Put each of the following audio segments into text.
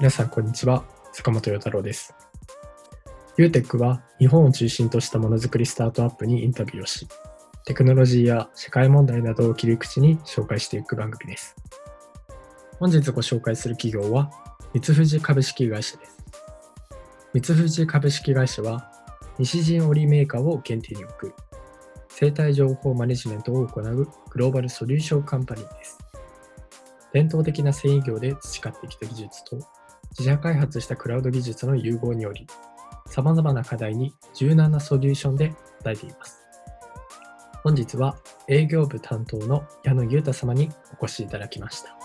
皆さん、こんにちは。坂本陽太郎です。UTEC は日本を中心としたものづくりスタートアップにインタビューをし、テクノロジーや社会問題などを切り口に紹介していく番組です。本日ご紹介する企業は、三藤株式会社です。三藤株式会社は、西陣織メーカーを原点に置く、生態情報マネジメントを行うグローバルソリューションカンパニーです。伝統的な繊維業で培ってきた技術と自社開発したクラウド技術の融合により、様々な課題に柔軟なソリューションで答えています。本日は営業部担当の矢野裕太様にお越しいただきました。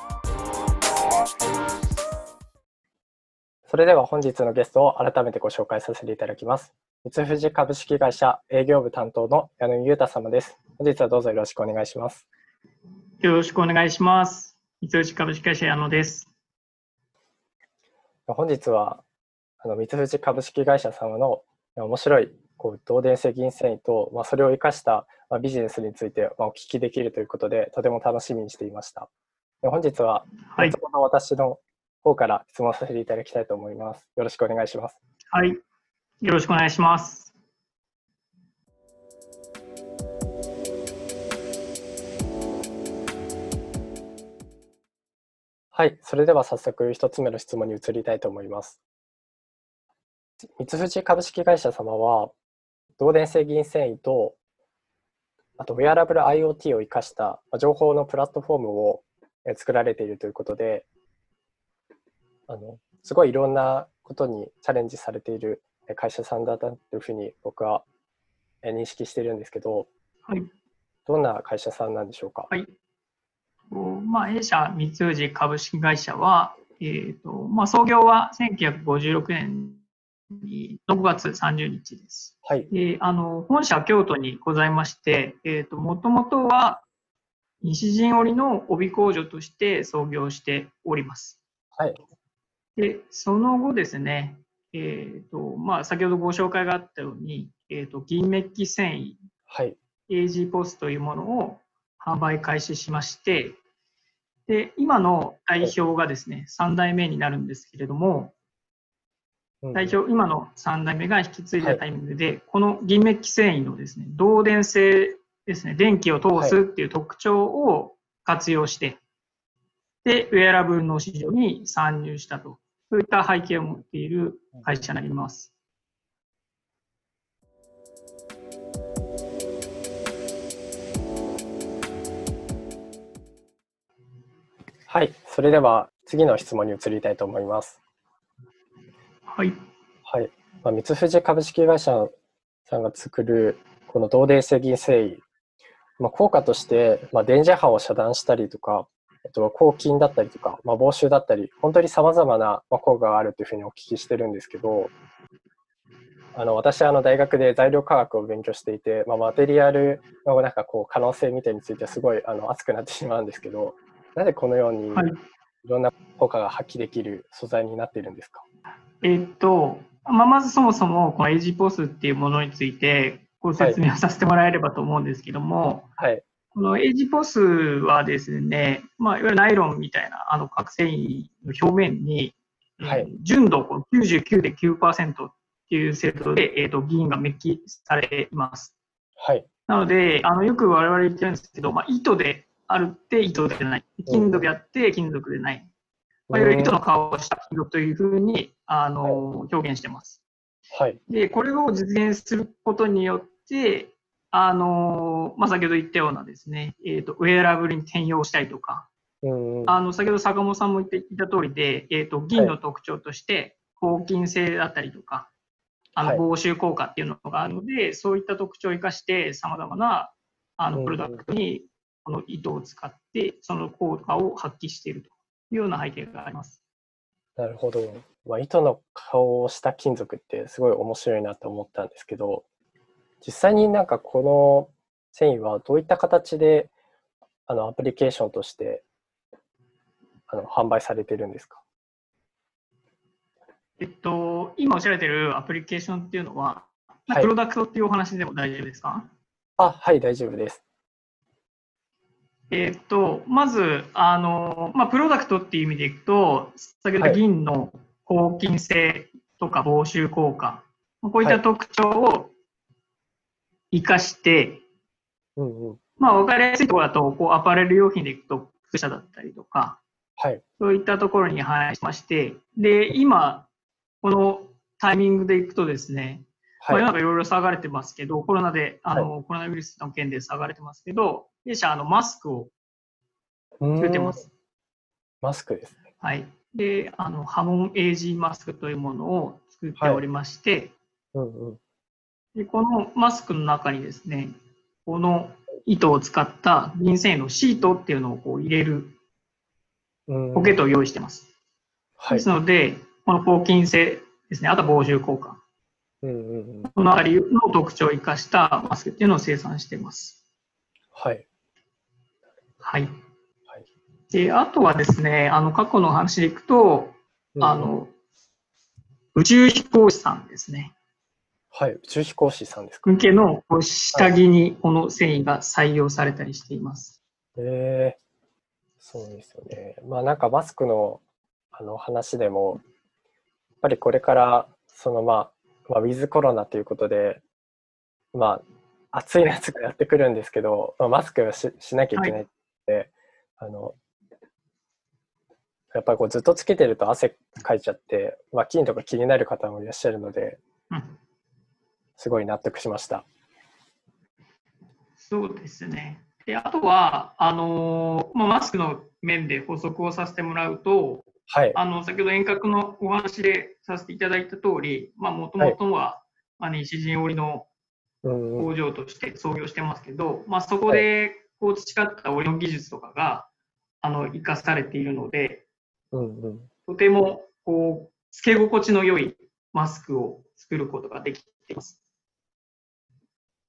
それでは本日のゲストを改めてご紹介させていただきます。三藤株式会社営業部担当の矢野裕太様です。本日はどうぞよろしくお願いします。よろしくお願いします。三藤株式会社矢野です。本日はあの三藤株式会社様の面白いこう導電性銀繊維と、まあ、それを生かした、まあ、ビジネスについて、まあ、お聞きできるということでとても楽しみにしていました。で本日は、はい、その私の方から質問させていただきたいと思います。よろしくお願いします。はい、よろしくお願いします。はい、それでは早速一つ目の質問に移りたいと思います。三藤株式会社様は、導電性銀繊維と、あとウェアラブル IoT を生かした情報のプラットフォームを作られているということで、あのすごいいろんなことにチャレンジされている会社さんだというふうに僕は認識しているんですけど、はい、どんな会社さんなんでしょうか？はいまあ、弊社三藤株式会社は、えーとまあ、創業は1956年に6月30日です。はい、であの本社は京都にございまして、えーと、もともとは西陣織の帯工場として創業しております。はい、でその後ですね、えーとまあ、先ほどご紹介があったように、えーと、銀メッキ繊維、はい、AG ポスというものを販売開始しまして、で今の代表がですね、3代目になるんですけれども、代表、今の3代目が引き継いだタイミングで、はい、この銀メッキ繊維のですね、導電性ですね、電気を通すっていう特徴を活用して、はい、で、ウェアラブルの市場に参入したと、そういった背景を持っている会社になります。はい、それでは次の質問に移りたいと思います。はい。はい。まあ、三藤株式会社さんが作るこの導電性銀繊維、まあ、効果として、まあ、電磁波を遮断したりとか、あとは抗菌だったりとか、まあ、防臭だったり、本当に様々な効果があるというふうにお聞きしてるんですけど、あの私はあの大学で材料科学を勉強していて、まあ、マテリアルのなんかこう可能性みたいについてすごいあの熱くなってしまうんですけど、なぜこのようにい。ろんな効果が発揮できる素材になっているんですか、はい、えー、っと、まあ、まずそもそもこのエイジポスっていうものについてご説明をさせてもらえればと思うんですけども、はい、このエイジポスはですね、まあ、いわゆるナイロンみたいなあの核繊維の表面に、はい、えー、純度99.9%っていう精度で、えー、と銀がメッキされます。はい、なのであのよく我々言ってるんですけど、まあ、糸であるって糸でない。金属であって金属でない。まあ、いわゆる糸の顔をした金属というふうにあの、はい、表現してます。はい。で、これを実現することによって、あの、まあ、先ほど言ったようなですね、えっ、ー、と、ウェアラブルに転用したりとか、うんあの、先ほど坂本さんも言っていた通りで、えっ、ー、と、銀の特徴として、抗菌性だったりとか、あの、防臭効果っていうのがあるので、はい、そういった特徴を生かして、様々な、あの、プロダクトに、この糸を使って、その効果を発揮しているというような背景があります。なるほど。まあ、糸の顔をした金属ってすごい面白いなと思ったんですけど、実際になんかこの繊維はどういった形であのアプリケーションとしてあの販売されてるんですか？えっと、今おっしゃられてるアプリケーションっていうのは、はいプロダクトっていうお話でも大丈夫ですか？あ、はい、大丈夫です。えーっと、まず、あの、まあ、プロダクトっていう意味でいくと、先ほど銀の抗菌性とか防臭効果、こういった特徴を活かして、うんうん。まあ、わかりやすいところだと、こう、アパレル用品でいくと、靴下だったりとか、はい。そういったところに反映しまして、で、今、このタイミングでいくとですね、まあ、世のはい。中いろいろ騒がれてますけど、コロナで、あの、コロナウイルスの件で騒がれてますけど、弊社、あの、マスクを作ってます。マスクですね。はい。で、あの、ハモン AG マスクというものを作っておりまして、うんうん。で、このマスクの中にですね、この糸を使った銀繊維のシートっていうのをこう入れるうんポケットを用意してます。はいです。ので、この抗菌性ですね、あとは防臭効果、うんうんうん。このあたりの特徴を生かしたマスクっていうのを生産しています。はい。はい。はい。で、あとはですね、あの、過去の話でいくと、あうんうん、の、宇宙飛行士さんですね。はい。宇宙飛行士さんですか？向けの下着にこの繊維が採用されたりしています。ええそうですよね。まあなんかマスクのあの話でも、やっぱりこれから、そのまあ、まあ、ウィズコロナということで、まあ、暑い夏がやってくるんですけど、まあ、マスクをししなきゃいけないって、あの、やっぱりこうずっとつけてると汗かいちゃって、まあ、菌とか気になる方もいらっしゃるので、うん、すごい納得しました。そうですね。で、あとは、あのーまあ、マスクの面で補足をさせてもらうと、はい。あの、先ほど遠隔のお話でさせていただいた通り、まあ、もともとは、まあ、西陣織の工場として創業してますけど、まあ、そこでこう培った織の技術とかが、あの、生かされているので、うんうん。とても、こう、つけ心地の良いマスクを作ることができています。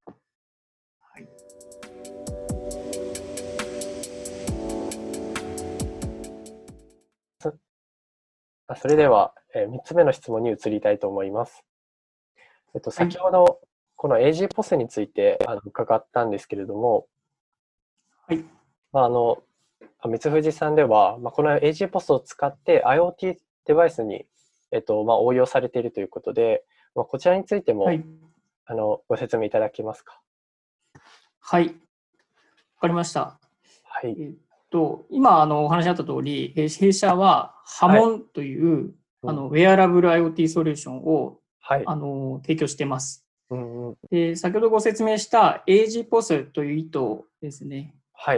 はい。あそれでは、え3つ目の質問に移りたいと思います。えっと、先ほど、この AG ポスについてあの伺ったんですけれども、はい。まあ、あの、あ三藤さんでは、まあ、この AG ポスを使って IoT デバイスに、えっと、まあ、応用されているということで、まあ、こちらについても、はい。あの、ご説明いただけますか？はい。わかりました。はい。えっと、今、あの、お話あった通り、えー弊社は、ハモンという、うんあの、ウェアラブル IoT ソリューションを、はい。あの、提供しています。うんうん。で、先ほどご説明した AG ポスという糸ですね、はい。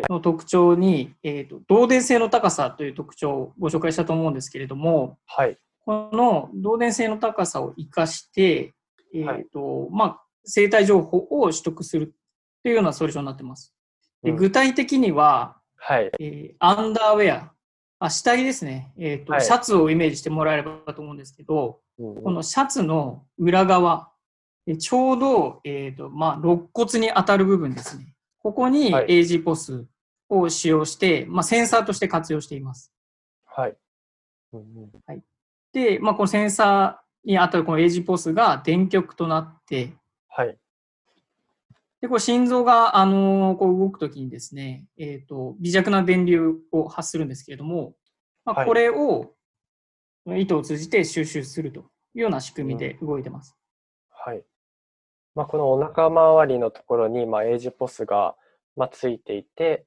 の特徴に、えっと、導電性の高さという特徴をご紹介したと思うんですけれども、はい。この導電性の高さを生かして、えっ、はいと、まあ、生体情報を取得するというようなソリューションになっています。でうん具体的には、はい。えーアンダーウェア、あ下着ですね、えーとはいシャツをイメージしてもらえればと思うんですけど、うんうんこのシャツの裏側、えーちょうど、えーとまあ、肋骨に当たる部分ですね。ここにはい AG ポスを使用して、まあ、センサーとして活用しています。はい。うんうんで、まあ、このセンサーに当たるこの AG ポスが電極となって、はい。で、これ心臓が、あのーこう動くときにですね、えっ、と、微弱な電流を発するんですけれども、まあ、はいこれを糸を通じて収集するというような仕組みで動いてます。はい。まあ、このお腹周りのところに、まあ、エイジポスが、まあ、ついていて、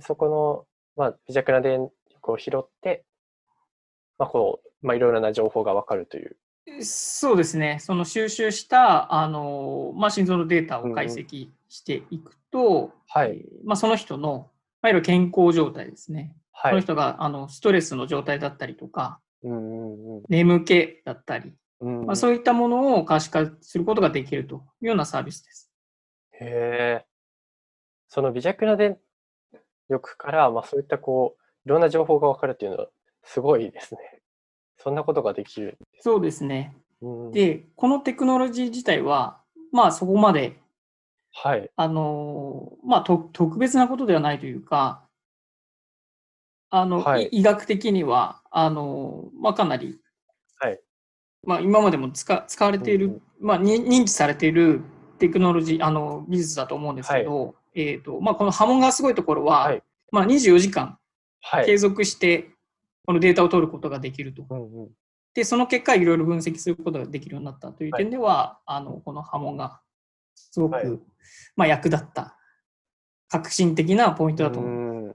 そこの、まあ、微弱な電力を拾って、まあ、こう、まあ、いろいろな情報がわかるという。そうですね、その収集した、あのーまあ、心臓のデータを解析していくと、はい。えーまあ、その人の、まあ、いわゆる健康状態ですね。はい。この人があのストレスの状態だったりとか、うんうんうん眠気だったり、うんまあ、そういったものを可視化することができるというようなサービスです。へえ。その微弱な電力から、まあ、そういったこう、いろんな情報がわかるっていうのは、すごいですね。そんなことができる。そうですね。うん、で、このテクノロジー自体は、まあそこまで、はい。あのーまあと特別なことではないというか、あの、はいい医学的には、あのーまあかなり、はい。まあ今までも使使われている、まあに認知されているテクノロジー、あの、技術だと思うんですけど、えっ、と、まあこの波紋がすごいところは、はいまあ、24時間はい。継続してこのデータを取ることができると。うんうん。で、その結果、いろいろ分析することができるようになったという点では、あのこの波紋がすごく、はいまあ、役立った革新的なポイントだと思います。うん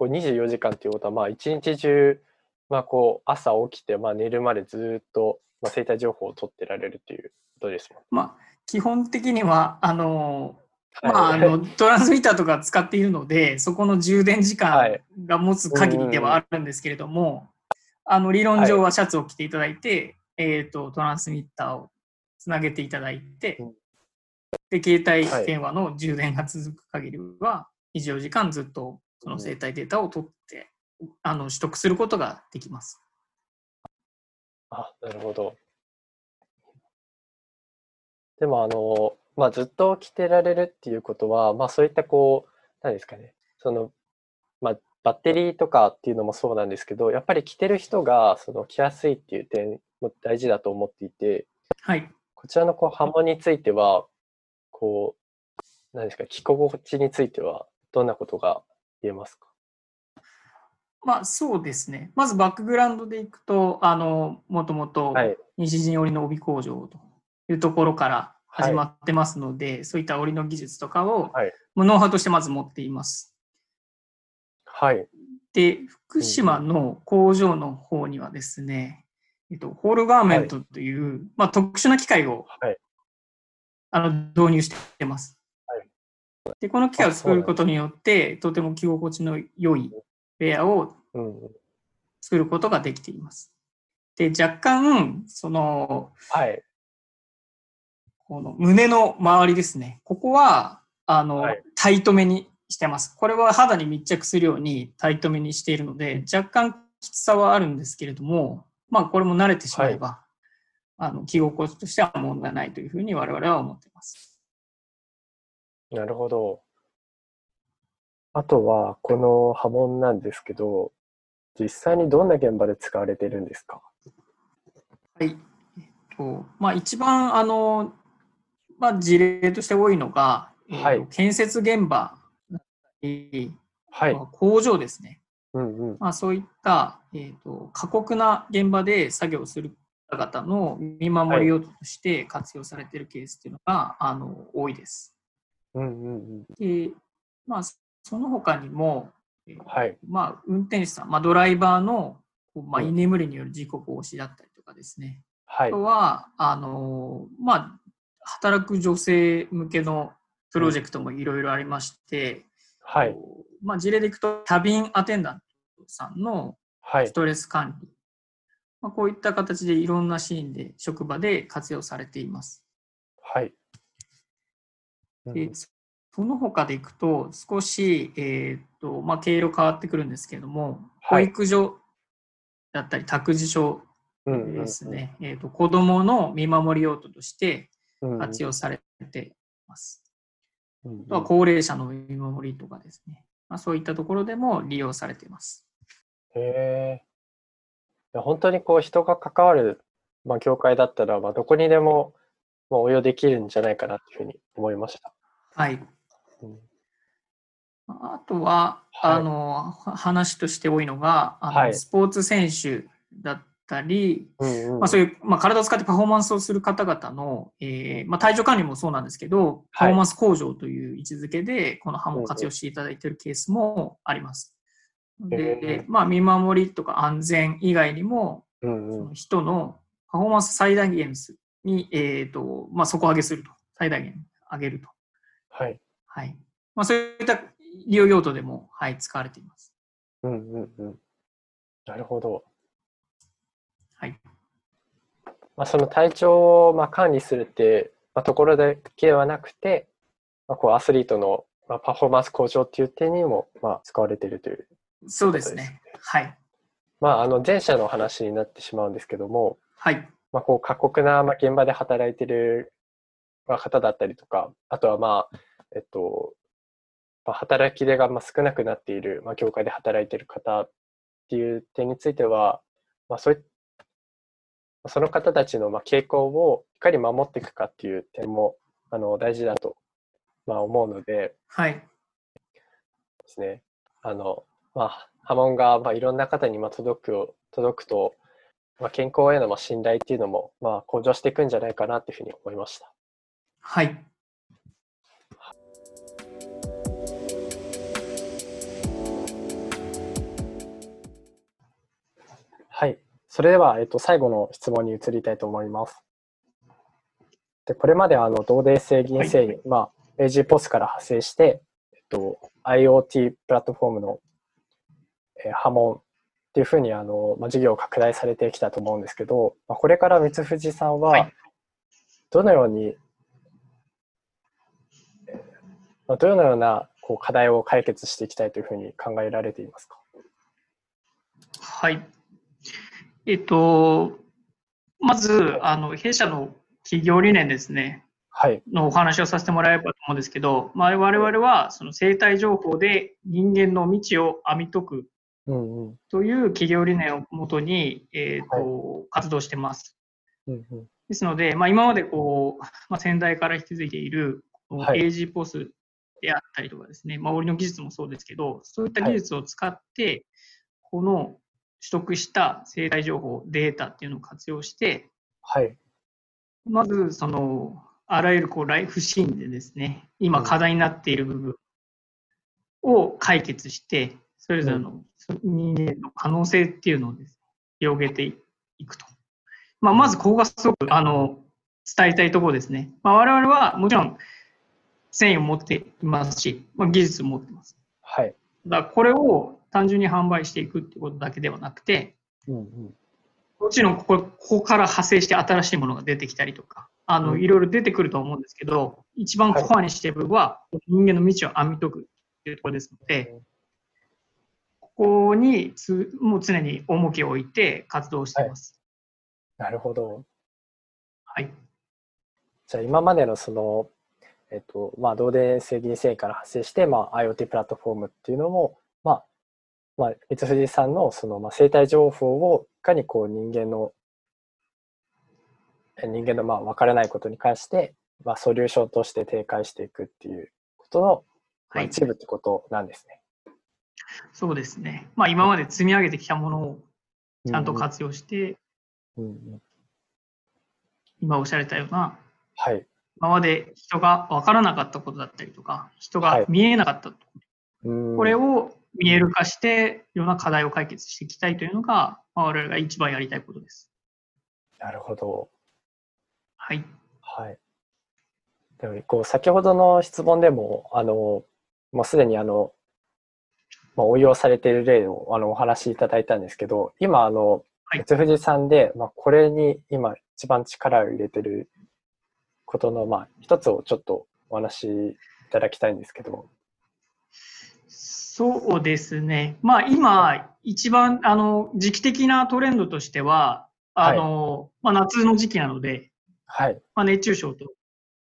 こう24時間っていうことは、まあ、一日中、まあ、こう朝起きて、まあ、寝るまでずっと、まあ、生体情報を取ってられるっていうことですもんまあ、基本的にはあのまあ、あはいのトランスミッターとか使っているので、そこの充電時間はい。が持つ限りではあるんですけれども、あの理論上はシャツを着ていただいて、えー、とトランスミッターをつなげていただいて、うん。で携帯はい。電話の充電が続く限りは、24時間ずっとその生体データを取って、あの取得することができます。あ、なるほど。でも、あの、まあ、ずっと着てられるっていうことは、まあ、そういったこう、何ですかね、その、まあ、バッテリーとかっていうのもそうなんですけど、やっぱり着てる人が、その、着やすいっていう点も大事だと思っていて、はい。こちらのこう波紋については、こう、何ですか、着心地については、どんなことが言えますか？まあそうですね。まずバックグラウンドでいくと、あの、もともとはい。西陣織の帯工場というところから始まってますので、そういった織の技術とかを、はいもうノウハウとしてまず持っています。はい。で、福島の工場の方にはですね、えっと、ホールガーメントという、まあ、特殊な機械をはい。あの導入しています。はいで、この機械を作ることによって、とても着心地の良いウェアを。作ることができています。で、若干、その、はい。この胸の周りですね。ここは、あの、はいタイトめにしてます。これは肌に密着するようにタイトめにしているので、若干きつさはあるんですけれども、まあ、これも慣れてしまえば、あの、着心地としては問題ないというふうに我々は思っています。なるほど。あとは、この波紋なんですけど、実際にどんな現場で使われているんですか？はい。えっと、まあ、一番、あの、まあ、事例として多いのが、えっとはい建設現場だったり、はい。まあ工場ですね。うんうん。まあ、そういった、えー、と過酷な現場で作業する方々の見守り用途として活用されているケースっていうのが、あの多いです。うんうんうん。で、まあ、その他にも、えーはい。まあ、運転手さん、まあ、ドライバーの、まあ、うん居眠りによる事故防止だったりとかですね。はいあと。は、あのまあ、働く女性向けのプロジェクトもいろいろありまして、はい。まあ、事例でいくと、キャビンアテンダントさんのはいス。トレス管理、まあ、こういった形でいろんなシーンで職場で活用されています。はい。うんでその他でいくと少し、えーっとまあ、経路変わってくるんですけれども、はい保育所だったり託児所うんうんうんですね、えーっと子どもの見守り用途としてうんうん活用されています。うんうんあとは高齢者の見守りとかですね、まあ、そういったところでも利用されています。へえ。いや本当にこう人が関わる、まあ、業界だったら、まあ、どこにでも、まあ、応用できるんじゃないかなっていうふうに思いました。はい。うんあとは、はい。あのは話として多いのがあの、はい。スポーツ選手だったり、うんうん。まあ、そういう、まあ、体を使ってパフォーマンスをする方々の、えーまあ、体調管理もそうなんですけど、パフォーマンス向上という位置づけで、この刃も活用していただいているケースもあります。へでー、まあ、見守りとか安全以外にも、うんうん。その人のパフォーマンス最大限に、えーとまあ、底上げすると、最大限上げると。はい。はいまあ、そういった利用用途でも、はい、使われています。うんうんうん。なるほど。はい。まあ、その体調をまあ管理するって、まあ、ところだけではなくて、まあ、こうアスリートのまあパフォーマンス向上っていう点にもまあ使われているという。そうですね。はい。まあ、あの前者の話になってしまうんですけども、はい。まあ、こう過酷なまあ現場で働いているまあ方だったりとか、あとはまあ、えっと、まあ、働き手がまあ少なくなっている、まあ、業界で働いている方っていう点については、まあ、そういその方たちのまあ傾向をいかに守っていくかっていう点もあの大事だとまあ思うので、はい。ですね。あの、まあ、波紋が、まあ、いろんな方にまあ届く届くと、まあ、健康へのまあ信頼っていうのも、まあ、向上していくんじゃないかなっていうふうに思いました。はい。はい。それでは、えっと、最後の質問に移りたいと思います。でこれまであの同デ性銀製、はい、まあ、AG ポスから派生して、えっと、IoT プラットフォームの、えー、波紋っていうふうにあの、まあ、事業を拡大されてきたと思うんですけど、まあ、これから三藤さんはどのように、はい、まあ、どのようなこう課題を解決していきたいというふうに考えられていますか？はい。えっと、まず、あの弊社の企業理念ですね、はい、のお話をさせてもらえればと思うんですけど、まあ、我々はその生態情報で人間の道を編み解くという企業理念をもとに、えーと、はい、活動してます。うんうん、ですので、まあ、今までこう、まあ、先代から引き継いでいる AG ポスであったりとかですね、まあ、折の技術もそうですけど、そういった技術を使って、この取得した生態情報、データっていうのを活用して、はい、まず、その、あらゆるこうライフシーンでですね、今課題になっている部分を解決して、それぞれの人間の可能性っていうのをです、ね、広げていくと。まあ、まずここがすごくあの伝えたいところですね。まあ、我々はもちろん繊維を持っていますし、まあ、技術を持ってます。はい。だこれを単純に販売していくってことだけではなくて、うんうん、もちろんここここから派生して新しいものが出てきたりとか、あの、いろいろ出てくると思うんですけど、一番コアにしている部分は、人間の道を編み解くっていうところですので、ここにつもう常に重きを置いて活動しています。はい、なるほど。はい。じゃあ今までのその、えっと、まあ、同電性銀繊維から発生して、まあ、IoT プラットフォームっていうのも、まあ、まあ、三藤さんのその、まあ、生態情報をいかにこう人間の人間のまあ分からないことに関して、まあ、ソリューションとして展開していくっていうことの、まあ、一部ってことなんですね。はい、そうですね。まあ、今まで積み上げてきたものをちゃんと活用して、うんうん、今おっしゃられたような、はい、今まで人が分からなかったことだったりとか、人が見えなかったこと、はい、これを見える化して、いろんな課題を解決していきたいというのが、まあ、我々が一番やりたいことです。なるほど。はい。はい。でも、こう、先ほどの質問でも、あの、もうすでにあの、まあ、応用されている例をあのお話しいただいたんですけど、今、あの、別富士さんで、まあ、これに今一番力を入れてることの、まあ、一つをちょっとお話しいただきたいんですけど。そうですね。まあ今、一番、あの、時期的なトレンドとしては、あの、はい、まあ夏の時期なので、はい。まあ熱中症と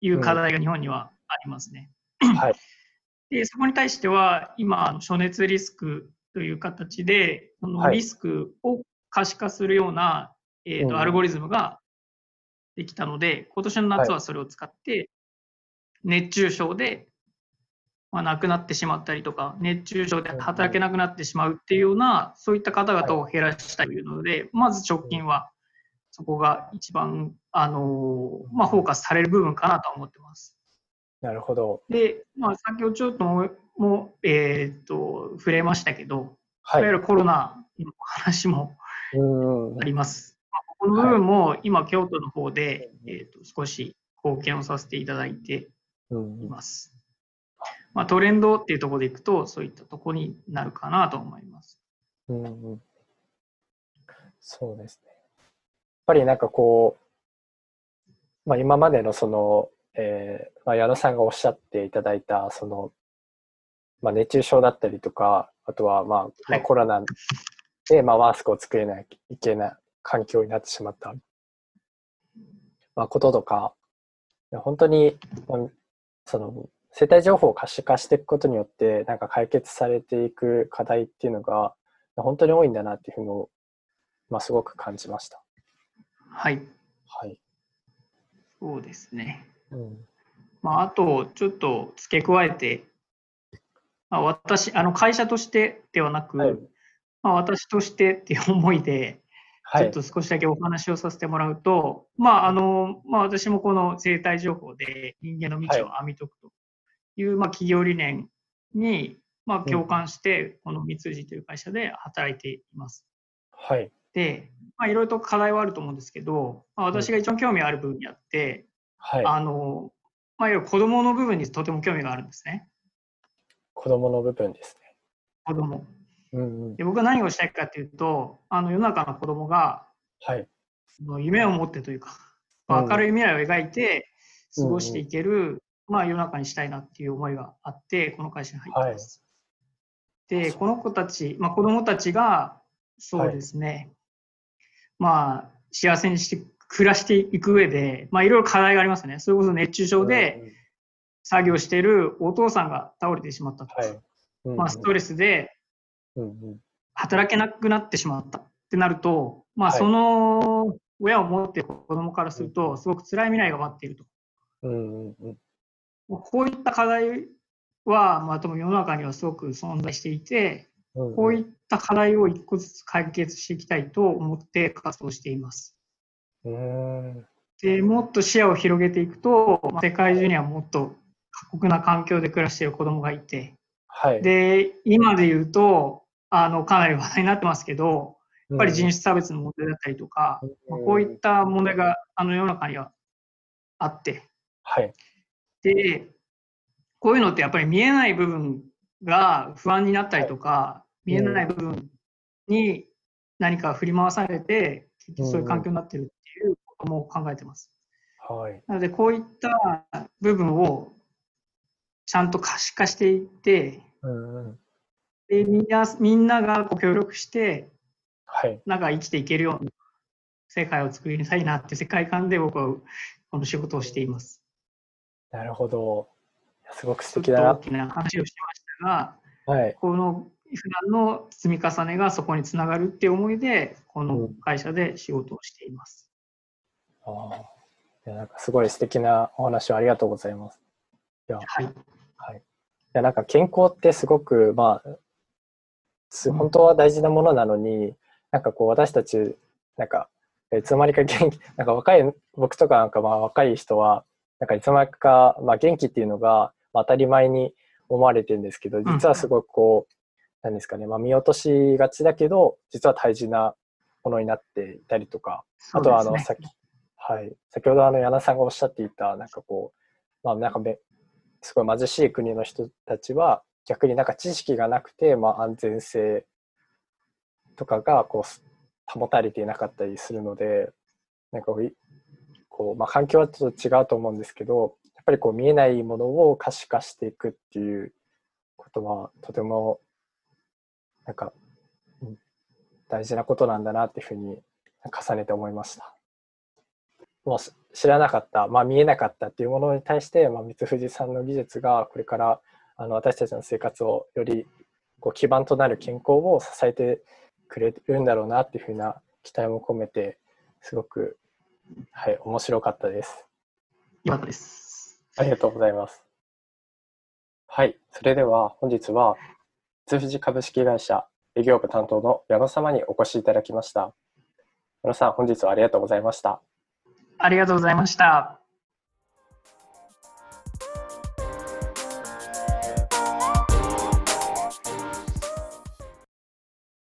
いう課題が日本にはありますね。うん、はい。で、そこに対しては、今、暑熱リスクという形で、そのリスクを可視化するような、はい、えっ、ー、と、アルゴリズムができたので、今年の夏はそれを使って、熱中症でまあ、亡くなってしまったりとか、熱中症で働けなくなってしまうっていうような、そういった方々を減らしたいというので、まず直近はそこが一番、あのまあ、フォーカスされる部分かなと思ってます。なるほど。で、まあ、先ほどちょっとも、もえー、っと、触れましたけど、はい、いわゆるコロナの話もあります。まあ、この部分も今、京都の方で、えー、っと少し貢献をさせていただいています。まあ、トレンドっていうところでいくと、そういったところになるかなと思います。うん、うん、そうですね。やっぱりなんかこう、まあ、今までのその、えーまあ、矢野さんがおっしゃっていただいた、その、まあ、熱中症だったりとか、あとは、まあ、まあ、コロナで、まあ、マスクを作れないといけない環境になってしまった、まあ、こととか、本当に、その、生態情報を可視化していくことによってなんか解決されていく課題っていうのが本当に多いんだなっていうふうに、まあ、すごく感じました。はい。はい。そうですね。うん。まあ、あと、ちょっと付け加えてまあ、私、あの会社としてではなく、はい、まあ、私としてっていう思いで、ちょっと少しだけお話をさせてもらうと、まああのまあ、私もこの生態情報で人間の道を編み解くという、まあ、企業理念に、まあ、共感して、この三辻という会社で働いています。はい。で、まあ、いろいろと課題はあると思うんですけど、まあ、私が一番興味ある部分にあって、はい、あの、まあ、いわゆる子供の部分にとても興味があるんですね。子供の部分ですね。子供。うんうん、で僕は何をしたいかというと、あの世の中の子供が、はい、夢を持ってというか、明るい未来を描いて過ごしていける、まあ、世の中にしたいなっていう思いがあって、この会社に入ってます。はい、で、この子たち、まあ、子供たちが、そうですね、はい、まあ、幸せにして暮らしていく上で、まあ、いろいろ課題がありますね。それこそ熱中症で作業しているお父さんが倒れてしまったとか、はい。うんうん、まあ、ストレスで働けなくなってしまったってなると、まあ、その親を持っている子供からすると、すごく辛い未来が待っていると。うんうんうん、こういった課題は、まあ、多分世の中にはすごく存在していて、こういった課題を一個ずつ解決していきたいと思って活動しています。でもっと視野を広げていくと、世界中にはもっと過酷な環境で暮らしている子供がいて、はい、で今で言うとあのかなり話題になってますけど、やっぱり人種差別の問題だったりとか、まあ、こういった問題があの世の中にはあって、はい、でこういうのってやっぱり見えない部分が不安になったりとか、見えない部分に何か振り回されて、結局そういう環境になってるっていうことも考えてます。はい、なので、こういった部分をちゃんと可視化していって、うんでみんなみんなが協力して、はい、なんか生きていけるような世界を作りたいなって世界観で僕はこの仕事をしています。なるほど。すごく素敵だな。大きな話をしましたが、はい、この普段の積み重ねがそこにつながるっていう思いで、この会社で仕事をしています。うん、ああ。いやなんかすごい素敵なお話をありがとうございます。いや、はい。はい、いやなんか健康ってすごく、まあ、本当は大事なものなのに、なんかこう私たち、なんか、いつの間にか元気、なんか若い、僕とかなんかまあ若い人は、なんかいつの間にか、まあ元気っていうのが当たり前に思われてるんですけど、実はすごくこう、なんですかね、まあ見落としがちだけど、実は大事なものになっていたりとか、あとはあの、さっき、はい、先ほどあの柳さんがおっしゃっていた、なんかこう、まあなんかすごい貧しい国の人たちは、逆になんか知識がなくて、まあ、安全性とかがこう保たれていなかったりするのでなんかこう、まあ、環境はちょっと違うと思うんですけどやっぱりこう見えないものを可視化していくっていうことはとてもなんか、うん、大事なことなんだなっていうふうに重ねて思いました。もう知らなかった、まあ、見えなかったっていうものに対して、まあ、三藤さんの技術がこれからあの私たちの生活をよりこう基盤となる健康を支えてくれるんだろうなっていうふうな期待も込めてすごく、はい、面白かったです。よかったです。ありがとうございます。はい、それでは本日は津富士株式会社営業部担当の矢野様にお越しいただきました。矢野さん、本日はありがとうございました。ありがとうございました。